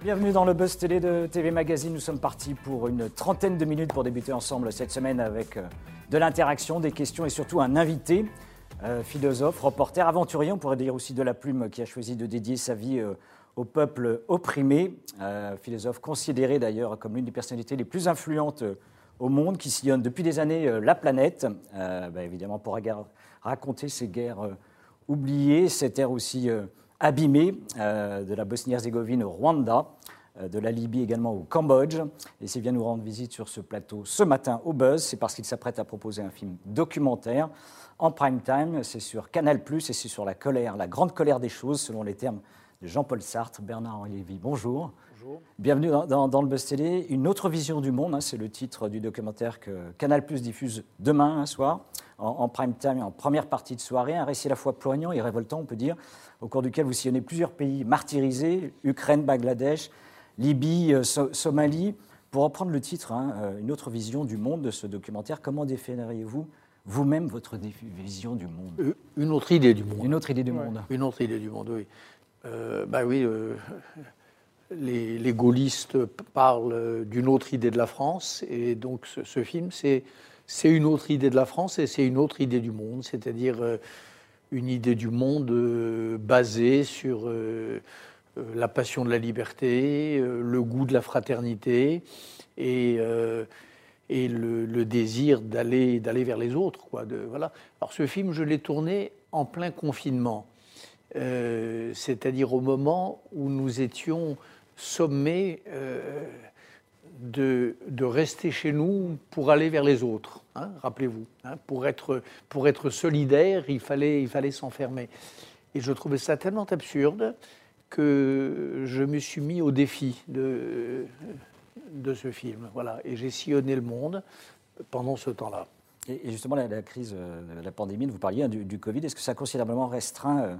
Bienvenue dans le Buzz Télé de TV Magazine. Nous sommes partis pour une trentaine de minutes pour débuter ensemble cette semaine avec euh, de l'interaction, des questions et surtout un invité, euh, philosophe, reporter, aventurier, on pourrait dire aussi de la plume, qui a choisi de dédier sa vie euh, au peuple opprimé. philosophe considéré d'ailleurs comme l'une des personnalités les plus influentes au monde, qui sillonne depuis des années la planète, bah, évidemment pour raconter ces guerres oubliées, cette ère aussi abîmé euh, de la Bosnie-Herzégovine au Rwanda, euh, de la Libye également au Cambodge. Et s'il vient nous rendre visite sur ce plateau ce matin au Buzz, c'est parce qu'il s'apprête à proposer un film documentaire en prime time. C'est sur Canal et c'est sur la colère, la grande colère des choses, selon les termes de Jean-Paul Sartre. Bernard-Henri Lévy, bonjour. Bonjour. Bienvenue dans, le Buzz Télé. Une autre vision du monde, hein, c'est le titre du documentaire que Canal diffuse demain un soir, en, en prime time, en première partie de soirée. Un récit à la fois poignant et révoltant, on peut dire, au cours duquel vous sillonnez plusieurs pays martyrisés, Ukraine, Bangladesh, Libye, euh, Somalie. Pour reprendre le titre, hein, euh, une autre vision du monde de ce documentaire, comment définiriez-vous vous-même votre vision du monde? Euh, Une autre idée du monde. Une autre idée du monde. Une autre idée du monde, oui. bah oui, les, gaullistes parlent d'une autre idée de la France, et donc ce, ce film, c'est une autre idée de la France et c'est une autre idée du monde, c'est-à-dire une idée du monde euh, basée sur euh, euh, la passion de la liberté, le goût de la fraternité et, le, désir d'aller vers les autres. Ce film, je l'ai tourné en plein confinement, c'est-à-dire au moment où nous étions sommés de, rester chez nous pour aller vers les autres. Hein, rappelez-vous, hein, pour, être, pour être solidaire, il fallait, il fallait s'enfermer. Et je trouvais ça tellement absurde que je me suis mis au défi de, de ce film. Voilà. Et j'ai sillonné le monde pendant ce temps-là. Et justement, la, crise, euh, la pandémie, vous parliez hein, du, Covid, est-ce que ça a considérablement restreint, euh,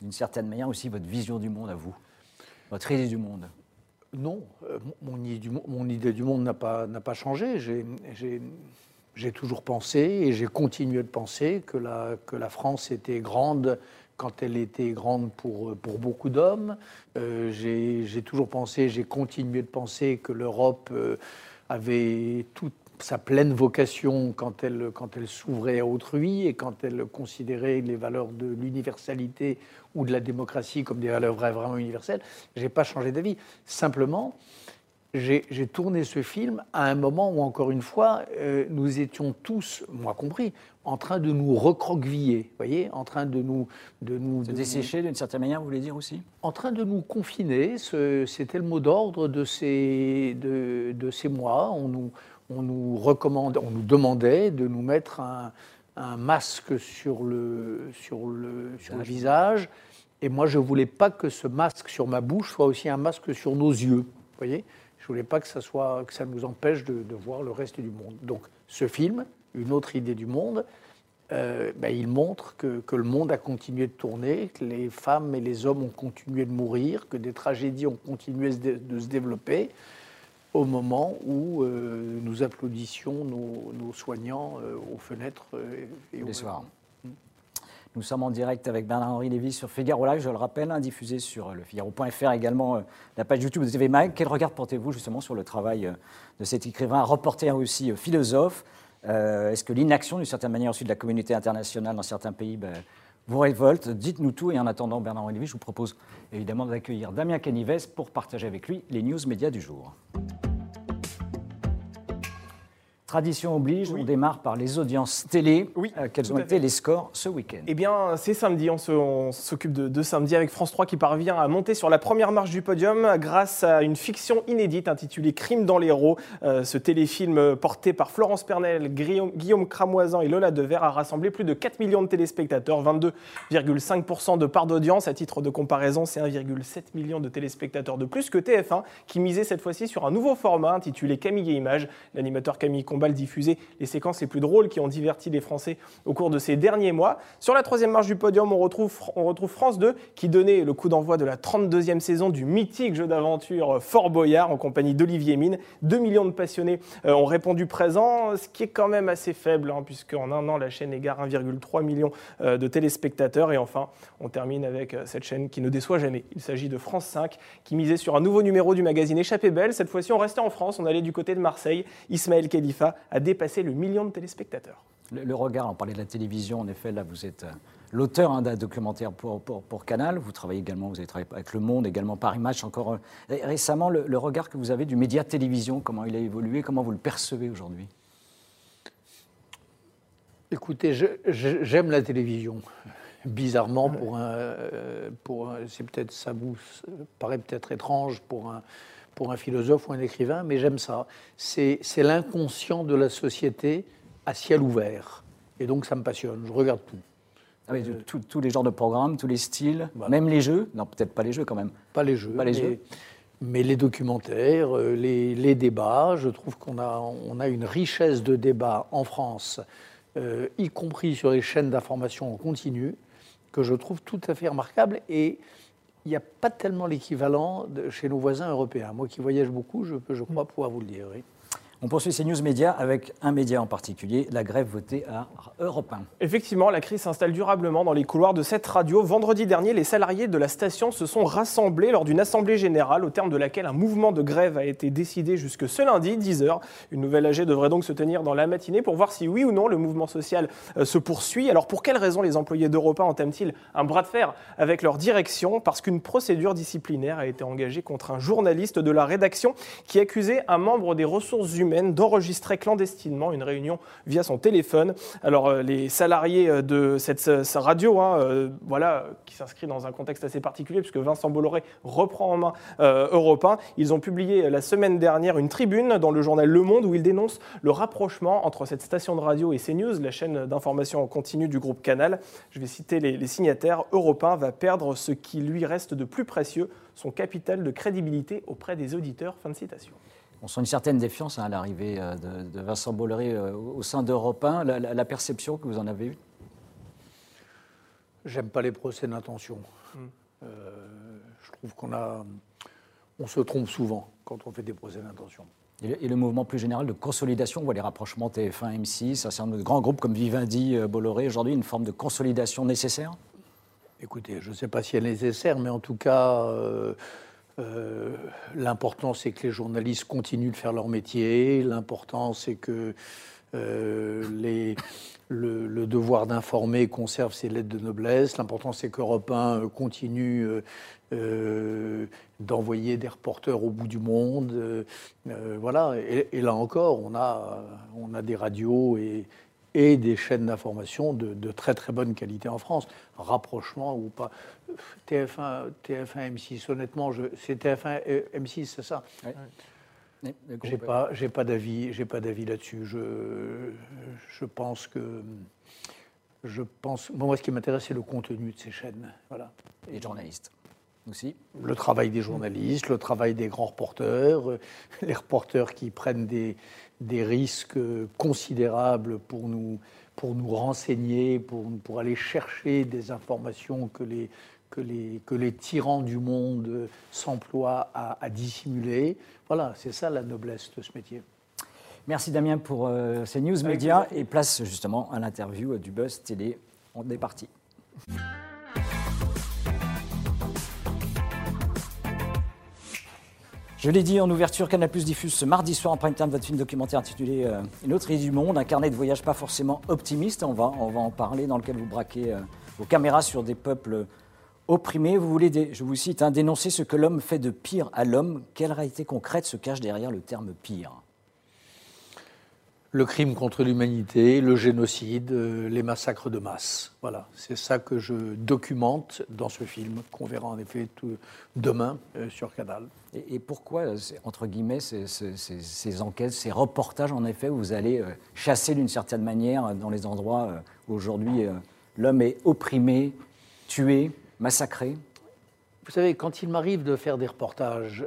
d'une certaine manière, aussi votre vision du monde à vous Votre idée du monde? Non, euh, mon idée du, monde n'a pas, changé. J'ai toujours pensé et j'ai continué de penser que la, France était grande quand elle était grande pour, beaucoup d'hommes. Euh, j'ai toujours pensé, j'ai continué de penser que l'Europe euh, avait toute sa pleine vocation quand elle, quand elle s'ouvrait à autrui et quand elle considérait les valeurs de l'universalité ou de la démocratie comme des valeurs vraiment universelles. Je n'ai pas changé d'avis. Simplement, j'ai tourné ce film à un moment où, encore une fois, euh, nous étions tous, moi compris, en train de nous recroqueviller, voyez, en train de nous... De nous Se dessécher d'une certaine manière, vous voulez dire aussi? En train de nous confiner, c'était le mot d'ordre de ces, de, de ces mois. On nous, on nous, recommande, on nous demandait de nous mettre un, masque sur le, sur, le, sur le visage. Et moi, je ne voulais pas que ce masque sur ma bouche soit aussi un masque sur nos yeux. Vous voyez voulais pas que ça, que ça nous empêche de, voir le reste du monde. Donc, ce film, une autre idée du monde, euh, ben, il montre que, le monde a continué de tourner, que les femmes et les hommes ont continué de mourir, que des tragédies ont continué de se développer au moment où euh, nous applaudissions nos, soignants euh, aux fenêtres et soirs. Nous sommes en direct avec Bernard-Henri Lévy sur Figaro Live, je le rappelle, hein, diffusé sur le Figaro.fr également, la page YouTube de TV Mag. Quel regard portez-vous justement sur le travail de cet écrivain, reporter aussi philosophe? Est-ce que l'inaction, d'une certaine manière aussi de la communauté internationale dans certains pays, ben, vous révolte? Dites-nous tout. Et en attendant, Bernard Olivier, je vous propose évidemment d'accueillir Damien Canives pour partager avec lui les news médias du jour. Tradition oblige, on démarre par les audiences télé. Oui, euh, quels ont été les scores ce week-end? Eh bien, c'est samedi. On s'occupe de, samedi avec France 3 qui parvient à monter sur la première marche du podium grâce à une fiction inédite intitulée Crime dans l'Hérault. Euh, ce téléfilm porté par Florence Pernel, Guillaume, Cramoisin et Lola Dever a rassemblé plus de 4 millions de téléspectateurs, 22,5% de part d'audience. À titre de comparaison, c'est 1,7 million de téléspectateurs de plus que TF1 qui misait cette fois-ci sur un nouveau format intitulé Camille et Images. L'animateur Camille combat, diffuser les séquences les plus drôles qui ont diverti les Français au cours de ces derniers mois. Sur la troisième marche du podium, on retrouve, on retrouve France 2 qui donnait le coup d'envoi de la 32e saison du mythique jeu d'aventure Fort Boyard en compagnie d'Olivier Mine. 2 millions de passionnés euh, ont répondu présent, ce qui est quand même assez faible, hein, puisque en un an, la chaîne égare 1,3 million euh, de téléspectateurs. Et enfin, on termine avec euh, cette chaîne qui ne déçoit jamais. Il s'agit de France 5, qui misait sur un nouveau numéro du magazine Échappée Belle. Cette fois-ci, on restait en France, on allait du côté de Marseille. Ismaël Khalifa a dépassé le million de téléspectateurs. Le, regard, on parlait de la télévision, en effet, là vous êtes l'auteur hein, d'un documentaire pour, pour, Canal. Vous travaillez également, vous avez travaillé avec Le Monde, également Paris Match. Encore récemment, le, le, regard que vous avez du média télévision, comment il a évolué, comment vous le percevez aujourd'hui? Écoutez, j'aime la télévision. Bizarrement, pour un, euh, pour c'est peut-être ça vous paraît peut-être étrange pour un, pour un philosophe ou un écrivain, mais j'aime ça. C'est l'inconscient de la société à ciel ouvert, et donc ça me passionne. Je regarde tout. Ah tous les genres de programmes, tous les styles, même les jeux. Non, peut-être pas les jeux quand même. Pas les jeux. Pas les mais, jeux. Mais les documentaires, euh, les, les débats. Je trouve qu'on a, on a une richesse de débats en France euh, y compris sur les chaînes d'information en continu, que je trouve tout à fait remarquable. Et il n'y a pas tellement l'équivalent chez nos voisins européens. Moi qui voyage beaucoup, je, je crois pouvoir vous le dire. On poursuit ces news médias avec un média en particulier, la grève votée à Europe 1. Effectivement, la crise s'installe durablement dans les couloirs de cette radio. Vendredi dernier, les salariés de la station se sont rassemblés lors d'une assemblée générale au terme de laquelle un mouvement de grève a été décidé jusque ce lundi, 10h. Une nouvelle AG devrait donc se tenir dans la matinée pour voir si oui ou non le mouvement social euh, se poursuit. Alors pour quelles raisons les employés d'Europe 1 entament-ils un bras de fer avec leur direction? Parce qu'une procédure disciplinaire a été engagée contre un journaliste de la rédaction qui accusait un membre des ressources humaines d'enregistrer clandestinement une réunion via son téléphone. Alors euh, les salariés euh, de cette, radio, hein, euh, voilà, qui s'inscrit dans un contexte assez particulier puisque Vincent Bolloré reprend en main Europe 1, ils ont publié la semaine dernière une tribune dans le journal Le Monde où ils dénoncent le rapprochement entre cette station de radio et CNews, la chaîne d'information en continu du groupe Canal. Je vais citer les, signataires. Europe 1 va perdre ce qui lui reste de plus précieux, son capital de crédibilité auprès des auditeurs. Fin de citation. On sent une certaine défiance hein, à l'arrivée euh, de, Vincent Bolloré euh, au sein d'Europe 1. La, perception que vous en avez eue? J'aime pas les procès d'intention. Hmm. Euh, je trouve qu'on a, on se trompe souvent quand on fait des procès d'intention. Et, le mouvement plus général de consolidation, on voit les rapprochements TF1, M6, un certain nombre de grands groupes comme Vivendi, Bolloré, aujourd'hui, une forme de consolidation nécessaire? Écoutez, je ne sais pas si elle est nécessaire, mais en tout cas, euh, l'important, c'est que les journalistes continuent de faire leur métier. L'important, c'est que euh, le, devoir d'informer conserve ses lettres de noblesse. L'important, c'est qu'Europe 1 continue euh, d'envoyer des reporters au bout du monde. voilà. Et, et, là encore, on a, on a des radios et, et des chaînes d'information de, très très bonne qualité en France. Rapprochement ou pas. TF1, TF1 M6, honnêtement, c'est TF1 M6, c'est ça? Oui. J'ai pas, j'ai pas d'avis, j'ai pas d'avis là-dessus. Je, je pense que, je pense, moi, ce qui m'intéresse, c'est le contenu de ces chaînes, voilà. Et les journalistes aussi. Le travail des journalistes, le travail des grands reporters, les reporters qui prennent des, des risques considérables pour nous, pour nous renseigner, pour, pour aller chercher des informations que les, que les, que les tyrans du monde s'emploient à, dissimuler. Voilà, c'est ça la noblesse de ce métier. Merci Damien pour euh, ces news médias et place justement à l'interview du Buzz Télé. On est parti. Je l'ai dit en ouverture, Canal Plus diffuse ce mardi soir en prime time votre film documentaire intitulé euh, Une autre idée du monde, un carnet de voyage pas forcément optimiste, on va, on va en parler, dans lequel vous braquez euh, vos caméras sur des peuples opprimés. Vous voulez, je vous cite, hein, dénoncer ce que l'homme fait de pire à l'homme. Quelle réalité concrète se cache derrière le terme pire? Le crime contre l'humanité, le génocide, euh, les massacres de masse. Voilà, c'est ça que je documente dans ce film qu'on verra en effet tout, demain euh, sur Canal. Et, pourquoi, entre guillemets, ces, enquêtes, ces reportages, en effet, où vous allez euh, chasser d'une certaine manière dans les endroits où aujourd'hui l'homme est opprimé, tué, massacré? Vous savez, quand il m'arrive de faire des reportages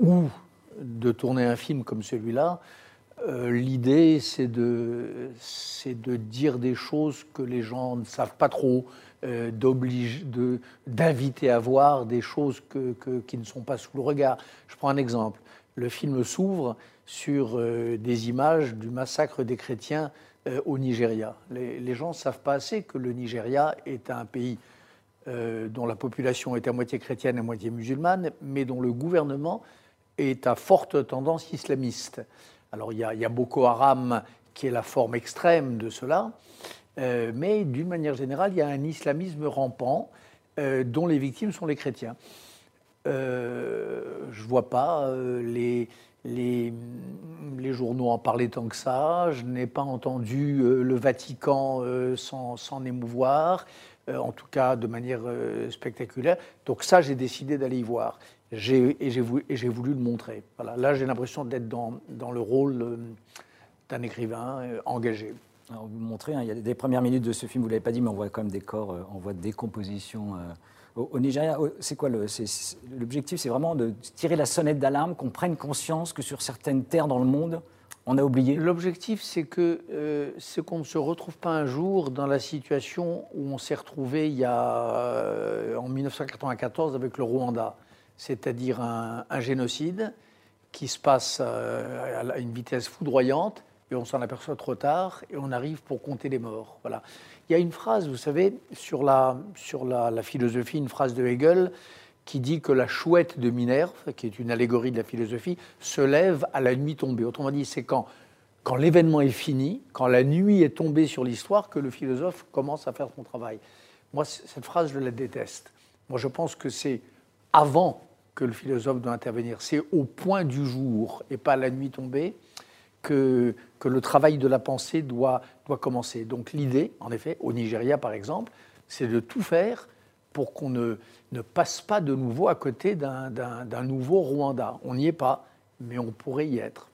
ou de tourner un film comme celui-là, euh, l'idée, c'est de, de dire des choses que les gens ne savent pas trop, euh, d'inviter à voir des choses que, qui ne sont pas sous le regard. Je prends un exemple. Le film s'ouvre sur euh, des images du massacre des chrétiens au Nigeria. Les, les gens ne savent pas assez que le Nigeria est un pays dont la population est à moitié chrétienne et à moitié musulmane, mais dont le gouvernement est à forte tendance islamiste. Alors il y, a, Boko Haram qui est la forme extrême de cela, euh, mais d'une manière générale, il y a un islamisme rampant euh, dont les victimes sont les chrétiens. Euh, je ne vois pas les, les, les, journaux en parler tant que ça, je n'ai pas entendu le Vatican s'en émouvoir, en tout cas de manière spectaculaire. Donc ça, j'ai décidé d'aller y voir et j'ai voulu, voulu, le montrer. Voilà. Là, j'ai l'impression d'être dans, dans, le rôle euh, d'un écrivain euh, engagé. Alors, vous montrez, hein, il y a des premières minutes de ce film, vous ne l'avez pas dit, mais on voit quand même des corps euh, en voie de décomposition. au, Nigeria, c'est quoi l'objectif C'est vraiment de tirer la sonnette d'alarme, qu'on prenne conscience que sur certaines terres dans le monde, on a oublié L'objectif, c'est que c'est qu'on ne se retrouve pas un jour dans la situation où on s'est retrouvé il y a, en 1994 avec le Rwanda c'est-à-dire un, génocide qui se passe euh, à une vitesse foudroyante et on s'en aperçoit trop tard et on arrive pour compter les morts. Voilà. Il y a une phrase, vous savez, sur la, sur la, philosophie, une phrase de Hegel qui dit que la chouette de Minerve, qui est une allégorie de la philosophie, se lève à la nuit tombée. Autrement dit, c'est quand, quand l'événement est fini, quand la nuit est tombée sur l'histoire, que le philosophe commence à faire son travail. Moi, cette phrase, je la déteste. Moi, je pense que c'est avant que le philosophe doit intervenir. C'est au point du jour et pas la nuit tombée que, le travail de la pensée doit, doit commencer. Donc l'idée, en effet, au Nigeria par exemple, c'est de tout faire pour qu'on ne, ne passe pas de nouveau à côté d'un nouveau Rwanda. On n'y est pas, mais on pourrait y être.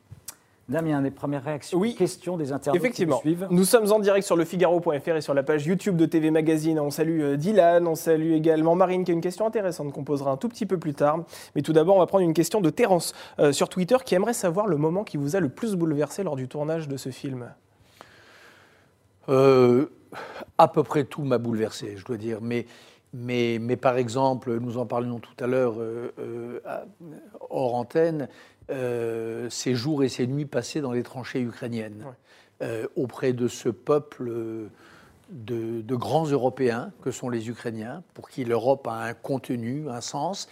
Damien, des premières réactions, oui, questions des internautes Effectivement. qui nous suivent Nous sommes en direct sur le Figaro.fr et sur la page YouTube de TV Magazine. On salue euh, Dylan, on salue également Marine qui a une question intéressante qu'on posera un tout petit peu plus tard. Mais tout d'abord, on va prendre une question de Terence euh, sur Twitter qui aimerait savoir le moment qui vous a le plus bouleversé lors du tournage de ce film. Euh, à peu près tout m'a bouleversé, je dois dire. Mais, mais, mais, par exemple, nous en parlions tout à l'heure hors antenne, euh, ces jours et ces nuits passées dans les tranchées ukrainiennes, euh, auprès de ce peuple de, grands Européens que sont les Ukrainiens, pour qui l'Europe a un contenu, un sens,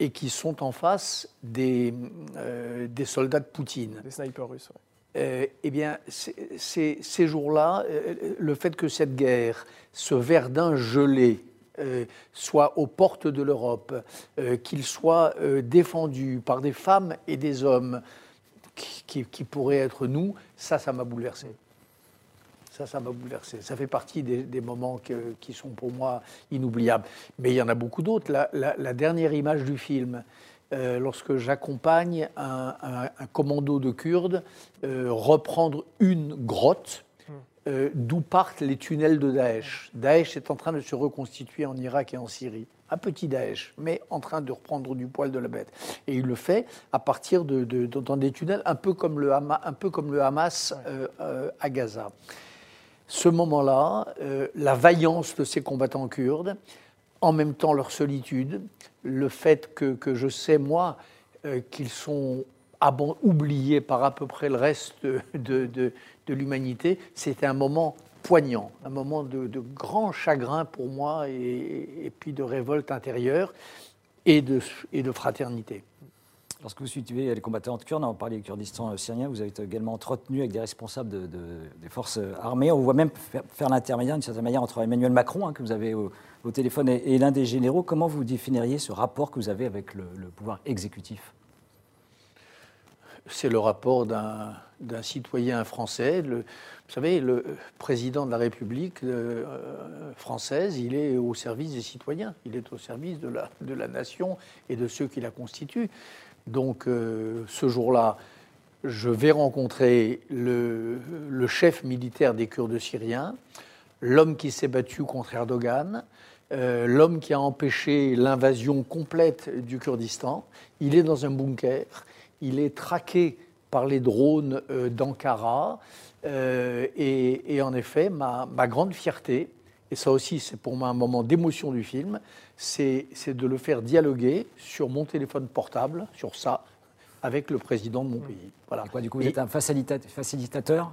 et qui sont en face des, euh, des soldats de Poutine. Des snipers russes. eh bien, ces jours-là, le fait que cette guerre, ce Verdun gelé, euh, soit aux portes de l'Europe, euh, qu'il soit euh, défendu par des femmes et des hommes qui, pourraient être nous, ça, ça m'a bouleversé. Ça, ça m'a bouleversé. Ça fait partie des, moments qui sont pour moi inoubliables. Mais il y en a beaucoup d'autres. La, dernière image du film, lorsque j'accompagne un, commando de Kurdes reprendre une grotte, euh, d'où partent les tunnels de Daesh. Daesh est en train de se reconstituer en Irak et en Syrie. Un petit Daesh, mais en train de reprendre du poil de la bête. Et il le fait à partir de, dans des tunnels un peu comme le, un peu comme le Hamas euh, euh, à Gaza. Ce moment-là, la vaillance de ces combattants kurdes, en même temps leur solitude, le fait que, que je sais, moi, qu'ils sont oubliés par à peu près le reste de, de l'humanité, c'était un moment poignant, un moment de, grand chagrin pour moi et, puis de révolte intérieure et de, et de fraternité. Lorsque vous suivez les combattants kurdes, on parlait du Kurdistan euh, syrien, vous avez également entretenu avec des responsables de, des forces euh, armées. On voit même faire, l'intermédiaire, d'une certaine manière, entre Emmanuel Macron, hein, que vous avez au, téléphone, et, l'un des généraux. Comment vous définiriez ce rapport que vous avez avec le pouvoir exécutif? C'est le rapport d'un citoyen français. vous savez, le président de la République euh, française, il est au service des citoyens, il est au service de la, nation et de ceux qui la constituent. Donc euh, ce jour-là, je vais rencontrer le, chef militaire des Kurdes syriens, l'homme qui s'est battu contre Erdogan, euh, l'homme qui a empêché l'invasion complète du Kurdistan. Il est dans un bunker il est traqué parler drone d'Ankara. Et, en effet, ma, ma grande fierté, et ça aussi c'est pour moi un moment d'émotion du film, c'est de le faire dialoguer sur mon téléphone portable, sur ça, avec le président de mon pays. Voilà. Quoi, du coup, vous êtes un facilitateur?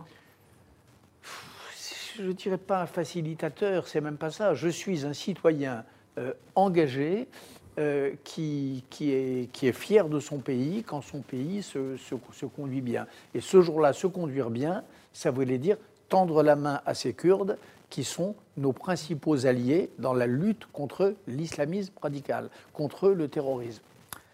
Je ne dirais pas un facilitateur, c'est même pas ça. Je suis un citoyen euh, engagé euh, qui, qui, est, qui est fier de son pays quand son pays se, se, se conduit bien. Et ce jour-là, se conduire bien, ça voulait dire tendre la main à ces Kurdes qui sont nos principaux alliés dans la lutte contre l'islamisme radical, contre le terrorisme.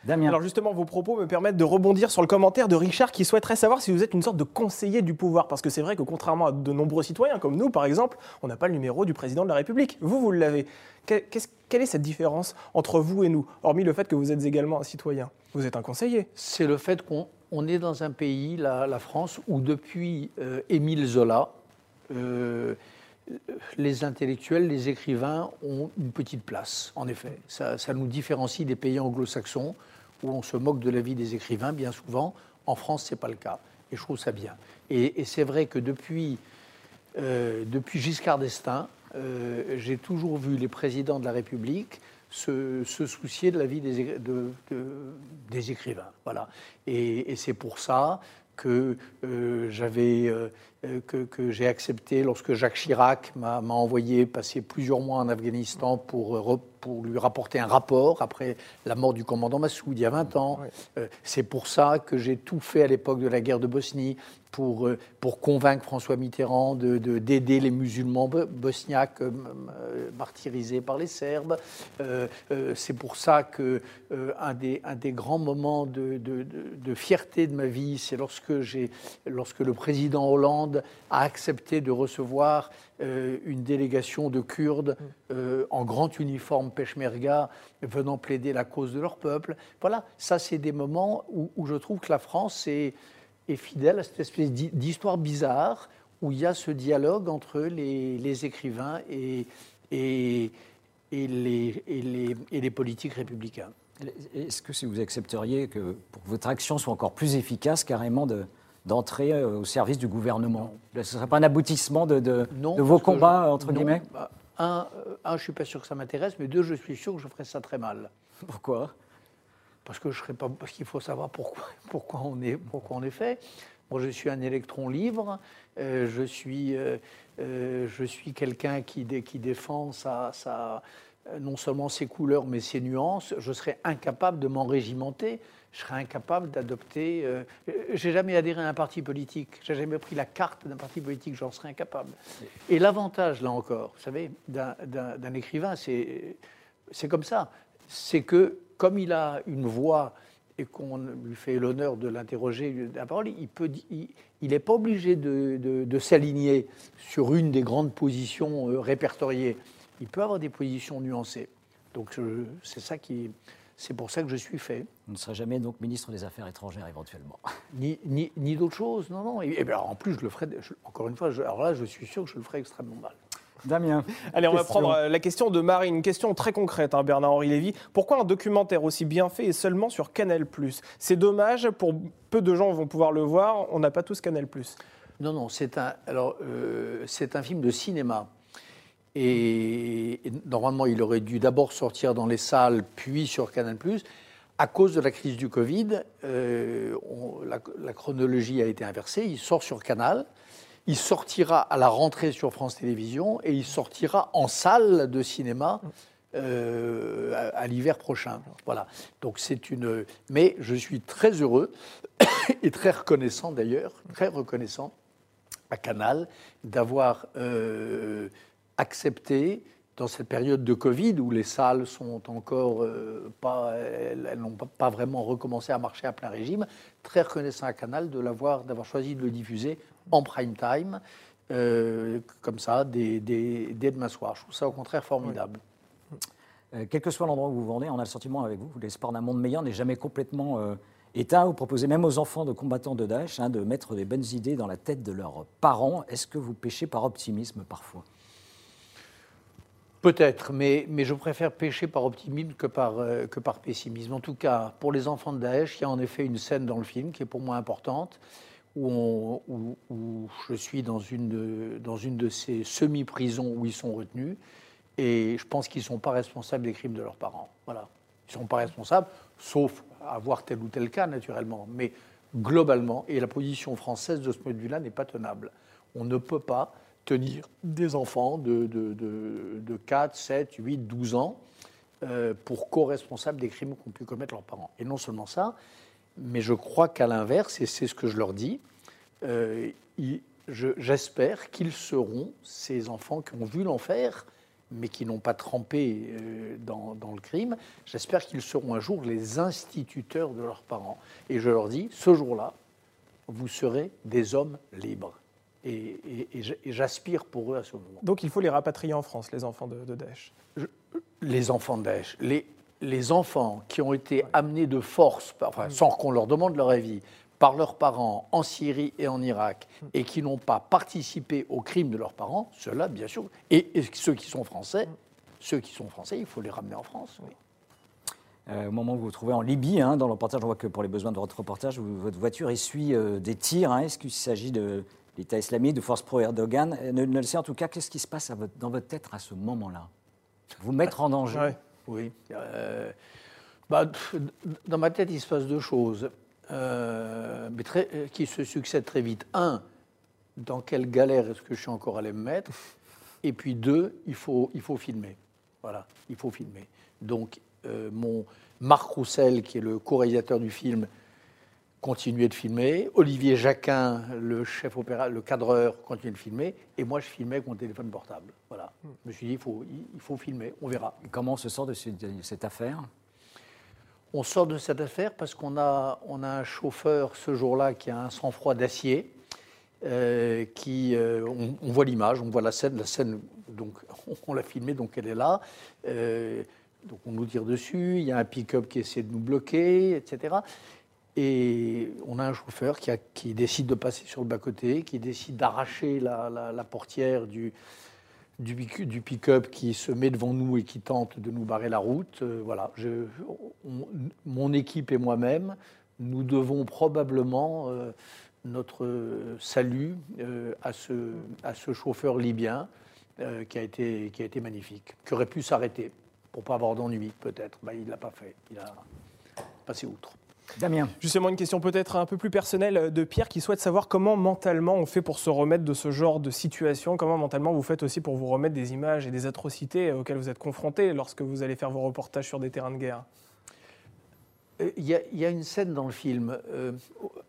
Damien. Alors justement, vos propos me permettent de rebondir sur le commentaire de Richard qui souhaiterait savoir si vous êtes une sorte de conseiller du pouvoir. Parce que c'est vrai que contrairement à de nombreux citoyens comme nous, par exemple, on n'a pas le numéro du président de la République. Vous, vous l'avez. quelle est cette différence entre vous et nous, hormis le fait que vous êtes également un citoyen? Vous êtes un conseiller. C'est le fait qu'on est dans un pays, la, France, où depuis euh, Émile Zola, euh, les intellectuels, les écrivains ont une petite place, en effet. Ça, nous différencie des pays anglo-saxons où on se moque de la vie des écrivains bien souvent. En France, ce n'est pas le cas. Et je trouve ça bien. Et, c'est vrai que depuis, euh, depuis Giscard d'Estaing, euh, j'ai toujours vu les présidents de la République se, soucier de la vie des, écrivains. Voilà. Et, c'est pour ça que euh, j'avais que, j'ai accepté lorsque Jacques Chirac m'a envoyé passer plusieurs mois en Afghanistan pour, pour lui rapporter un rapport après la mort du commandant Massoud il y a 20 ans. Euh, c'est pour ça que j'ai tout fait à l'époque de la guerre de Bosnie pour, pour convaincre François Mitterrand d'aider de, d'aider les musulmans bosniaques martyrisés par les Serbes. c'est pour ça que un, des, un des grands moments de, de, de fierté de ma vie, c'est lorsque, lorsque le président Hollande a accepté de recevoir euh, une délégation de Kurdes euh, en grand uniforme peshmerga venant plaider la cause de leur peuple. Voilà, ça c'est des moments où, je trouve que la France est, fidèle à cette espèce d'histoire bizarre où il y a ce dialogue entre les, écrivains et, et, les, et les politiques républicains. Est-ce que si vous accepteriez que pour que votre action soit encore plus efficace, carrément de, d'entrer euh, au service du gouvernement? Ce ne serait pas un aboutissement de, de, vos combats, entre guillemets? bah, un, euh, un, je ne suis pas sûr que ça m'intéresse, mais deux, je suis sûr que je ferais ça très mal. Pourquoi? Parce que je serais pas, parce qu'il faut savoir pourquoi, pourquoi, on est, pourquoi on est fait. Moi, je suis un électron libre. Euh, je suis, je suis quelqu'un qui, qui défend sa, sa, non seulement ses couleurs, mais ses nuances. Je serais incapable de m'enrégimenter je serais incapable d'adopter. Euh, j'ai jamais adhéré à un parti politique, j'ai jamais pris la carte d'un parti politique, j'en serais incapable. Et l'avantage, là encore, vous savez, d'un écrivain, c'est comme ça. C'est que, comme il a une voix et qu'on lui fait l'honneur de l'interroger la parole, il n'est pas obligé de, de, s'aligner sur une des grandes positions euh, répertoriées. Il peut avoir des positions nuancées. Donc c'est ça qui, c'est pour ça que je suis fait. Vous ne serez jamais donc ministre des Affaires étrangères éventuellement Ni, ni, ni d'autre chose, non, non. Et, bien, en plus, je le ferai, encore une fois, alors là, je suis sûr que je le ferai extrêmement mal. Damien. Allez, on va prendre euh, la question de Marie, une question très concrète, hein, Bernard-Henri Lévy. Pourquoi un documentaire aussi bien fait et seulement sur Canal? C'est dommage, pour peu de gens vont pouvoir le voir, on n'a pas tous Canal Non, non, c'est un, alors, euh, c'est un film de cinéma. Et, normalement, il aurait dû d'abord sortir dans les salles, puis sur Canal+. À cause de la crise du Covid, euh, la, chronologie a été inversée. Il sort sur Canal, il sortira à la rentrée sur France Télévisions et il sortira en salle de cinéma euh, à, l'hiver prochain. Voilà. Donc c'est une. Mais je suis très heureux et très reconnaissant d'ailleurs, très reconnaissant à Canal d'avoir euh, accepter dans cette période de Covid où les salles sont encore euh, pas, elles, n'ont pas vraiment recommencé à marcher à plein régime, très reconnaissant à Canal de l'avoir, d'avoir choisi de le diffuser en prime time, euh, comme ça, dès, demain soir. Je trouve ça au contraire formidable. Euh, quel que soit l'endroit où vous vendez, on a le sentiment avec vous, l'espoir d'un monde meilleur n'est jamais complètement éteint. Vous proposez même aux enfants de combattants de Daesh hein, de mettre des bonnes idées dans la tête de leurs parents. Est-ce que vous péchez par optimisme parfois? Peut-être, mais, je préfère pécher par optimisme que par, euh, que par pessimisme. En tout cas, pour les enfants de Daesh, il y a en effet une scène dans le film qui est pour moi importante, où je suis dans une de, dans une de ces semi-prisons où ils sont retenus, et je pense qu'ils ne sont pas responsables des crimes de leurs parents. Voilà. Ils ne sont pas responsables, sauf avoir tel ou tel cas, naturellement. Mais globalement, et la position française de ce point de vue-là n'est pas tenable. On ne peut pas tenir des enfants de, de, de, de 4, 7, 8, 12 ans euh, pour co-responsables des crimes qu'ont pu commettre leurs parents. Et non seulement ça, mais je crois qu'à l'inverse, et c'est ce que je leur dis, euh, j'espère qu'ils seront ces enfants qui ont vu l'enfer, mais qui n'ont pas trempé euh, dans le crime, j'espère qu'ils seront un jour les instituteurs de leurs parents. Et je leur dis, ce jour-là, vous serez des hommes libres. Et, j'aspire pour eux à ce moment. Donc il faut les rapatrier en France, les enfants de, de Daesh. Les enfants de Daesh, les, les enfants qui ont été amenés de force, enfin, sans qu'on leur demande leur avis, par leurs parents en Syrie et en Irak, et qui n'ont pas participé aux crimes de leurs parents, ceux-là, bien sûr, et, et ceux qui sont français, ceux qui sont français, il faut les ramener en France. oui. Euh, au moment où vous vous trouvez en Libye, hein, dans le reportage, on voit que pour les besoins de votre reportage, vous- votre voiture essuie euh, des tirs. hein. Est-ce qu'il s'agit de l'État islamique, de force pro-Erdogan Euh, ne, ne le sait en tout cas, qu'est-ce qui se passe dans votre tête à ce moment-là? Vous mettre en danger? Oui. euh, bah, dans ma tête, il se passe deux choses euh, qui se succèdent très vite. Un, dans quelle galère est-ce que je suis encore allé me mettre? Et puis deux, il faut, il faut filmer. Voilà, il faut filmer. Donc, mon Marc Roussel, qui est le co-réalisateur du film, continuait de filmer. Olivier Jacquin, le chef opéra, le cadreur, continuait de filmer. Et moi, je filmais avec mon téléphone portable. Voilà. Je me suis dit, il faut, il faut filmer, on verra. Comment on se sort de, ce- de cette affaire? On sort de cette affaire parce qu'on a, on a un chauffeur ce jour-là qui a un sang-froid d'acier. euh, qui, euh, on, on voit l'image, on voit la scène, la scène, donc on l'a filmée, donc elle est là. Euh, donc on nous tire dessus, il y a un pick-up qui essaie de nous bloquer, etc. Et on a un chauffeur qui, décide de passer sur le bas-côté, qui décide d'arracher la, portière du, du, pick- du pick-up qui se met devant nous et qui tente de nous barrer la route. Euh, voilà, mon équipe et moi-même, nous devons probablement euh, notre salut euh, à, ce, chauffeur libyen qui, a été, magnifique, qui aurait pu s'arrêter pour pas avoir d'ennui peut-être. Ben, il ne l'a pas fait, il a passé outre. Damien Justement, une question peut-être un peu plus personnelle de Pierre qui souhaite savoir comment mentalement on fait pour se remettre de ce genre de situation, comment mentalement vous faites aussi pour vous remettre des images et des atrocités auxquelles vous êtes confrontés lorsque vous allez faire vos reportages sur des terrains de guerre? Euh, Il y, a, il y a une scène dans le film euh,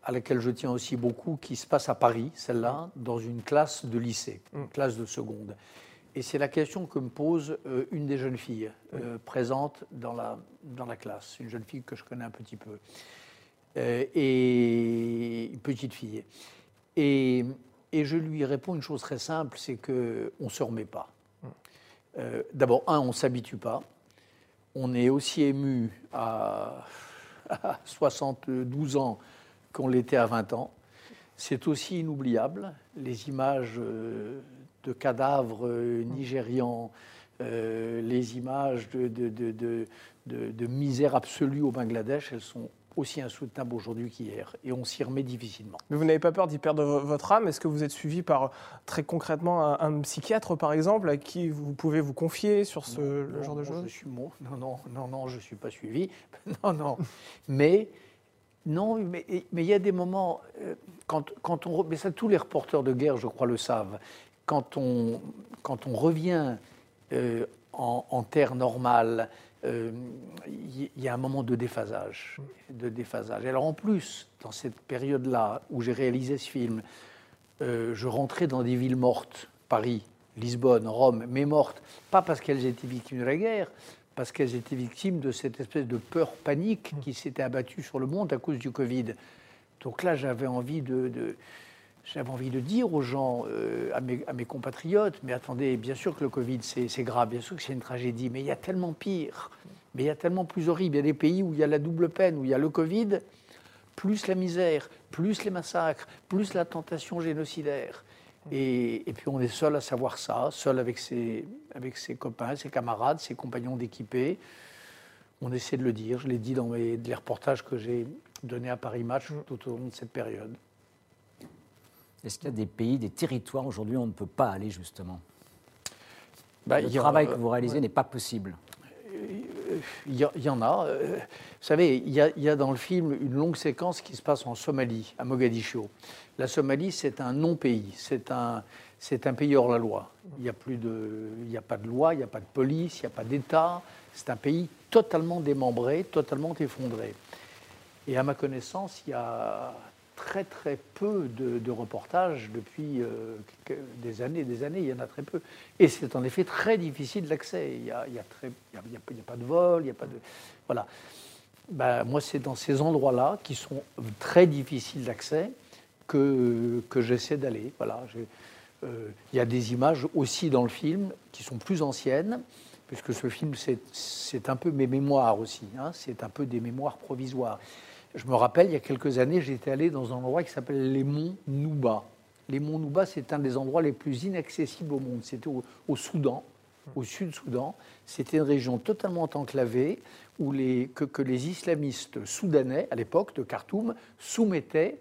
à laquelle je tiens aussi beaucoup qui se passe à Paris, celle-là, dans une classe de lycée, une classe de seconde. Et c'est la question que me pose euh, une des jeunes filles euh, présentes dans la, dans la classe, une jeune fille que je connais un petit peu, Euh, et une petite fille. Et, et je lui réponds une chose très simple, c'est qu'on ne se remet pas. Euh, D'abord, un, on ne s'habitue pas. On est aussi ému à, à 72 ans qu'on l'était à 20 ans. C'est aussi inoubliable, les images de cadavres euh, nigérians, euh, les images de, de- de- de- de- de misère absolue au Bangladesh, elles sont aussi insoutenables aujourd'hui qu'hier. Et on s'y remet difficilement. Mais vous n'avez pas peur d'y perdre vo- votre âme? Est-ce que vous êtes suivi par très concrètement un, un psychiatre par exemple à qui vous pouvez vous confier sur ce le Non, genre de choses? je suis mon- Non, non, non, non, je ne suis pas suivi. non, non. Mais, non, mais il y a des moments, euh, quand, quand on. Mais ça, tous les reporters de guerre, je crois, le savent. Quand on, quand on revient euh, en, terre normale, euh, il y, il y a un moment de déphasage. De déphasage. Alors, en plus, dans cette période-là où j'ai réalisé ce film, euh, je rentrais dans des villes mortes, Paris, Lisbonne, Rome, mais mortes, pas parce qu'elles étaient victimes de la guerre, parce qu'elles étaient victimes de cette espèce de peur panique qui s'était abattue sur le monde à cause du Covid. Donc là, j'avais envie de- j'avais envie de dire aux gens, euh, à, mes, à mes compatriotes, mais attendez, bien sûr que le Covid, c'est grave, bien sûr que c'est une tragédie, mais il y a tellement pire, mais il y a tellement plus horrible. Il y a des pays où il y a la double peine, où il y a le Covid, plus la misère, plus les massacres, plus la tentation génocidaire. Et, puis on est seul à savoir ça, seul avec ses, avec ses copains, ses camarades, ses compagnons d'équipée. On essaie de le dire. Je l'ai dit dans les reportages que j'ai donnés à Paris Match tout au long de cette période. Est-ce qu'il y a des pays, des territoires aujourd'hui où on ne peut pas aller justement? Bah, Le travail que vous réalisez n'est pas possible. Il y, en a. Euh, vous savez, il y, a, dans le film une longue séquence qui se passe en Somalie, à Mogadiscio. La Somalie, c'est un non-pays, c'est un, c'est un pays hors la loi. Il n'y a, plus de, il a pas de loi, il n'y a pas de police, il n'y a pas d'État. C'est un pays totalement démembré, totalement effondré. Et à ma connaissance, il y a très très peu de, reportages depuis euh, des années des années, il y en a très peu. Et c'est en effet très difficile l'accès. Il n'y a, a, pas de vol, il n'y a pas de... Voilà. Ben, moi, c'est dans ces endroits-là, qui sont très difficiles d'accès, que, que j'essaie d'aller. Voilà. Euh, il y a des images aussi dans le film qui sont plus anciennes, puisque ce film, c'est un peu mes mémoires aussi. Hein. c'est un peu des mémoires provisoires. Je me rappelle, il y a quelques années, j'étais allé dans un endroit qui s'appelle les monts Nouba. Les monts Nouba, c'est un des endroits les plus inaccessibles au monde. C'était au, Soudan, au Sud-Soudan. C'était une région totalement enclavée où que, les islamistes soudanais, à l'époque de Khartoum, soumettaient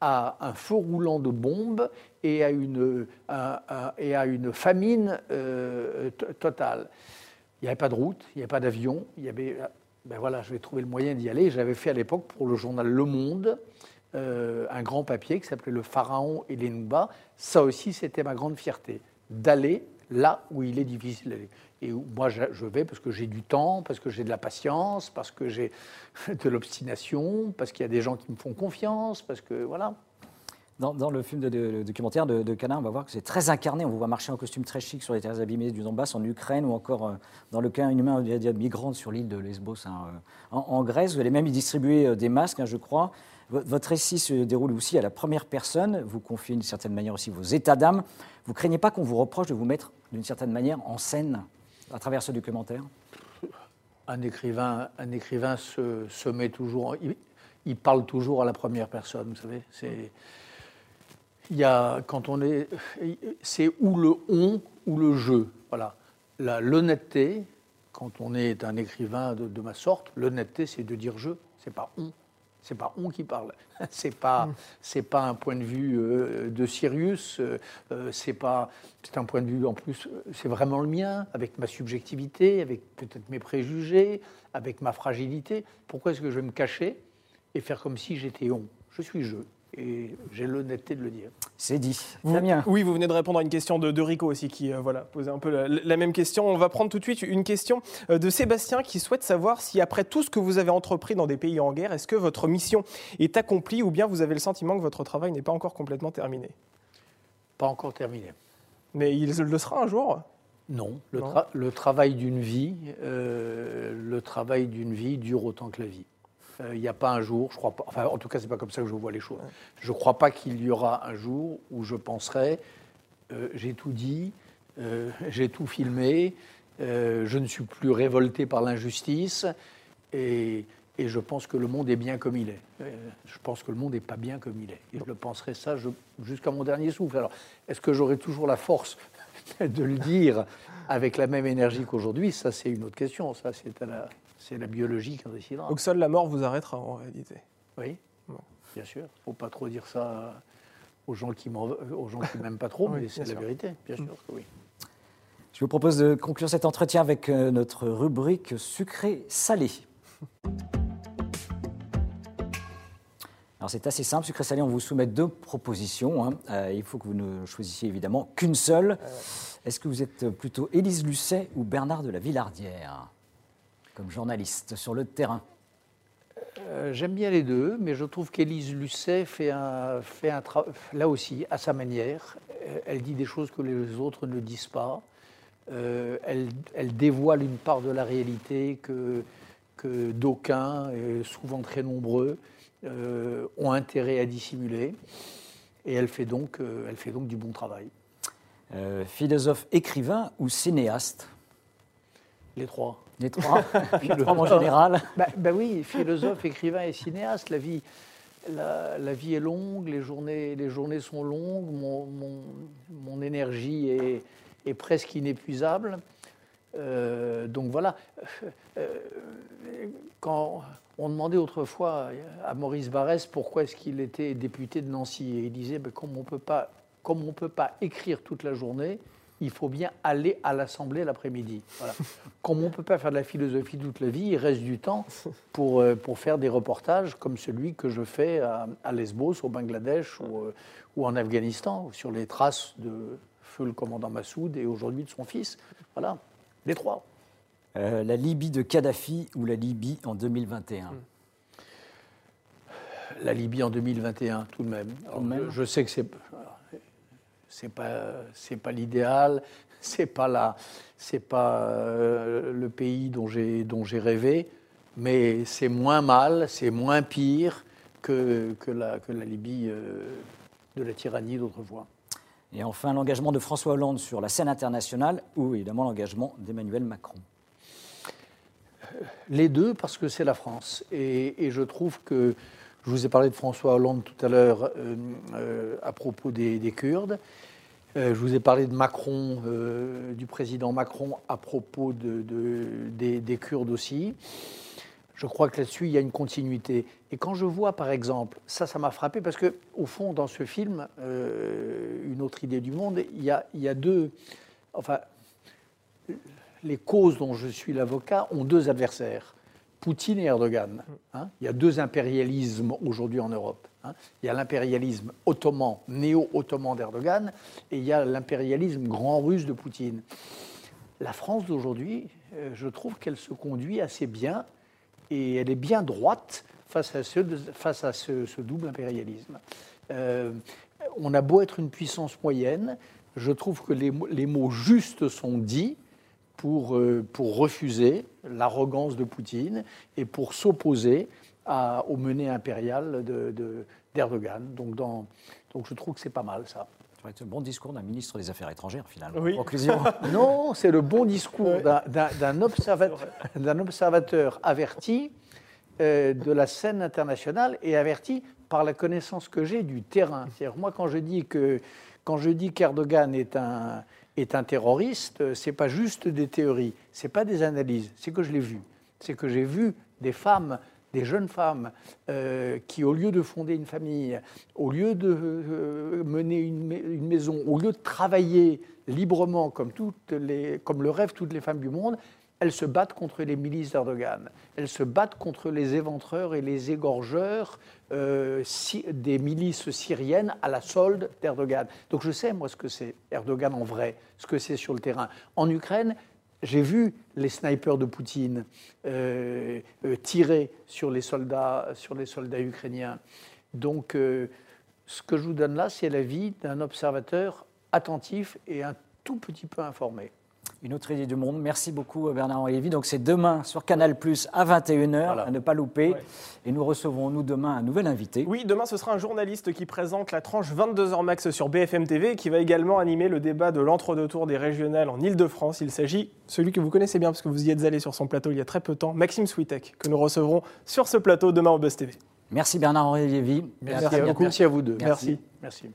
à un feu roulant de bombes et à une, famine euh, totale. Il n'y avait pas de route, il n'y avait pas d'avion, ben voilà, je vais trouver le moyen d'y aller. J'avais fait à l'époque pour le journal Le Monde euh, un grand papier qui s'appelait Le Pharaon et les Nouba. Ça aussi, c'était ma grande fierté, d'aller là où il est difficile d'aller. Et moi, je vais parce que j'ai du temps, parce que j'ai de la patience, parce que j'ai de l'obstination, parce qu'il y a des gens qui me font confiance, parce que voilà. Dans, le film de, documentaire de, de Canin, on va voir que c'est très incarné. On vous voit marcher en costume très chic sur les terres abîmées du Donbass en Ukraine ou encore euh, dans le cas humain de migrants sur l'île de Lesbos hein, euh, en, Grèce. Vous allez même y distribuer euh, des masques, hein, je crois. Votre récit se déroule aussi à la première personne. Vous confiez d'une certaine manière aussi vos états d'âme. Vous craignez pas qu'on vous reproche de vous mettre d'une certaine manière en scène à travers ce documentaire? Un écrivain, un écrivain se, met toujours, il, il, parle toujours à la première personne. Vous savez, c'est il y a, quand on est, c'est ou le on ou le je. Voilà. L'honnêteté, quand on est un écrivain de, ma sorte, l'honnêteté, c'est de dire je, c'est pas on. C'est pas on qui parle. C'est pas, mm. c'est pas un point de vue euh, de Sirius. Euh, euh, c'est pas, c'est un point de vue en plus. C'est vraiment le mien, avec ma subjectivité, avec peut-être mes préjugés, avec ma fragilité. Pourquoi est-ce que je vais me cacher et faire comme si j'étais on? Je suis je et j'ai l'honnêteté de le dire. C'est dit. Damien. Oui, vous venez de répondre à une question de, Rico aussi qui euh, voilà, posait un peu la, même question. On va prendre tout de suite une question euh, de Sébastien qui souhaite savoir si après tout ce que vous avez entrepris dans des pays en guerre, est-ce que votre mission est accomplie ou bien vous avez le sentiment que votre travail n'est pas encore complètement terminé? Pas encore terminé. Mais il le sera un jour? Non, le, travail d'une vie, euh, le travail d'une vie dure autant que la vie. Euh, il n'y a pas un jour, je crois pas, enfin en tout cas c'est pas comme ça que je vois les choses. Je ne crois pas qu'il y aura un jour où je penserai, euh, j'ai tout dit, euh, j'ai tout filmé, je ne suis plus révolté par l'injustice et, et, je pense que le monde est bien comme il est. je pense que le monde n'est pas bien comme il est. Et je le penserai ça jusqu'à mon dernier souffle. Alors, est-ce que j'aurai toujours la force de le dire avec la même énergie qu'aujourd'hui? Ça, c'est une autre question. Ça, c'est à la, c'est la biologie qui en décidera. Donc seule la mort vous arrêtera en réalité Oui, bien sûr. Il ne faut pas trop dire ça aux gens qui ne m'aiment pas trop, mais c'est la vérité, bien sûr que oui. Je vous propose de conclure cet entretien avec euh, notre rubrique sucré-salé. Alors c'est assez simple, sucré-salé, on vous soumet deux propositions. Hein. Euh, il faut que vous ne choisissiez évidemment qu'une seule. Est-ce que vous êtes plutôt Élise Lucet ou Bernard de la Villardière? Comme journaliste sur le terrain euh, J'aime bien les deux, mais je trouve qu'Élise Lucet fait un, fait un travail, là aussi, à sa manière. Euh, elle dit des choses que les autres ne disent pas. Euh, elle, elle, dévoile une part de la réalité que, que d'aucuns, souvent très nombreux, ont intérêt à dissimuler. Et elle fait donc, elle fait donc du bon travail. philosophe, écrivain ou cinéaste? Les trois. Les trois, en général. Bah, oui, philosophe, écrivain et cinéaste. La vie, la, vie est longue, les journées, les journées sont longues, mon, énergie est, est, presque inépuisable. Euh, donc voilà. Euh, quand on demandait autrefois à Maurice Barrès pourquoi est-ce qu'il était député de Nancy, et il disait ben, comme on on peut pas écrire toute la journée, il faut bien aller à l'Assemblée l'après-midi. Voilà. Comme on ne peut pas faire de la philosophie toute la vie, il reste du temps pour, euh, pour faire des reportages comme celui que je fais à, Lesbos, au Bangladesh ou, euh, ou, en Afghanistan, sur les traces de feu le commandant Massoud et aujourd'hui de son fils. Voilà, les trois. Euh, la Libye de Kadhafi ou la Libye en 2021 La Libye en 2021, tout de même. je sais que c'est c'est pas c'est pas l'idéal, c'est pas la c'est pas euh, le pays dont j'ai dont j'ai rêvé, mais c'est moins mal, c'est moins pire que, que la que la Libye euh, de la tyrannie d'autrefois. Et enfin l'engagement de François Hollande sur la scène internationale ou évidemment l'engagement d'Emmanuel Macron. Les deux parce que c'est la France et, et je trouve que je vous ai parlé de François Hollande tout à l'heure euh, euh, à propos des, Kurdes. Euh, je vous ai parlé de Macron, du président Macron à propos de, des, Kurdes aussi. Je crois que là-dessus, il y a une continuité. Et quand je vois, par exemple, ça, ça m'a frappé parce que, au fond, dans ce film, une autre idée du monde, il y a deux. Enfin, les causes dont je suis l'avocat ont deux adversaires. Poutine et Erdogan. Hein. il y a deux impérialismes aujourd'hui en Europe. Hein. il y a l'impérialisme ottoman, néo-ottoman d'Erdogan, et il y a l'impérialisme grand russe de Poutine. La France d'aujourd'hui, euh, je trouve qu'elle se conduit assez bien, et elle est bien droite face à ce, double impérialisme. Euh, on a beau être une puissance moyenne, je trouve que les, les mots justes sont dits, pour, euh, pour refuser l'arrogance de Poutine et pour s'opposer aux menées impériales d'Erdogan. De, donc, dans, donc je trouve que c'est pas mal ça. C'est le bon discours d'un ministre des Affaires étrangères, finalement. Oui. non, c'est le bon discours d'un observateur, observateur, averti euh, de la scène internationale et averti par la connaissance que j'ai du terrain. C'est-à-dire, moi, quand je dis que quand je dis qu'Erdogan est un, est un terroriste, c'est pas juste des théories, c'est pas des analyses, c'est que je l'ai vu. C'est que j'ai vu des femmes, des jeunes femmes, euh, qui, au lieu de fonder une famille, au lieu de euh, mener une, maison, au lieu de travailler librement comme, comme le rêvent toutes les femmes du monde, elles se battent contre les milices d'Erdogan. Elles se battent contre les éventreurs et les égorgeurs euh, des milices syriennes à la solde d'Erdogan. Donc je sais, moi, ce que c'est Erdogan en vrai, ce que c'est sur le terrain. En Ukraine, j'ai vu les snipers de Poutine euh, euh, tirer sur les, soldats, sur les soldats ukrainiens. Donc ce que je vous donne là, c'est l'avis d'un observateur attentif et un tout petit peu informé. Une autre idée du monde. Merci beaucoup Bernard-Henri Lévy. Donc c'est demain sur Canal Plus à 21h, à ne pas louper. Et nous recevons nous demain un nouvel invité. Oui, demain ce sera un journaliste qui présente la tranche 22h max sur BFM TV et qui va également animer le débat de l'entre-deux-tours des régionales en Ile-de-France. Il s'agit, celui que vous connaissez bien parce que vous y êtes allé sur son plateau il y a très peu de temps, Maxime Switek, que nous recevrons sur ce plateau demain au Buzz TV. Merci Bernard-Henri Lévy. Merci, à, vous deux. Merci. Merci.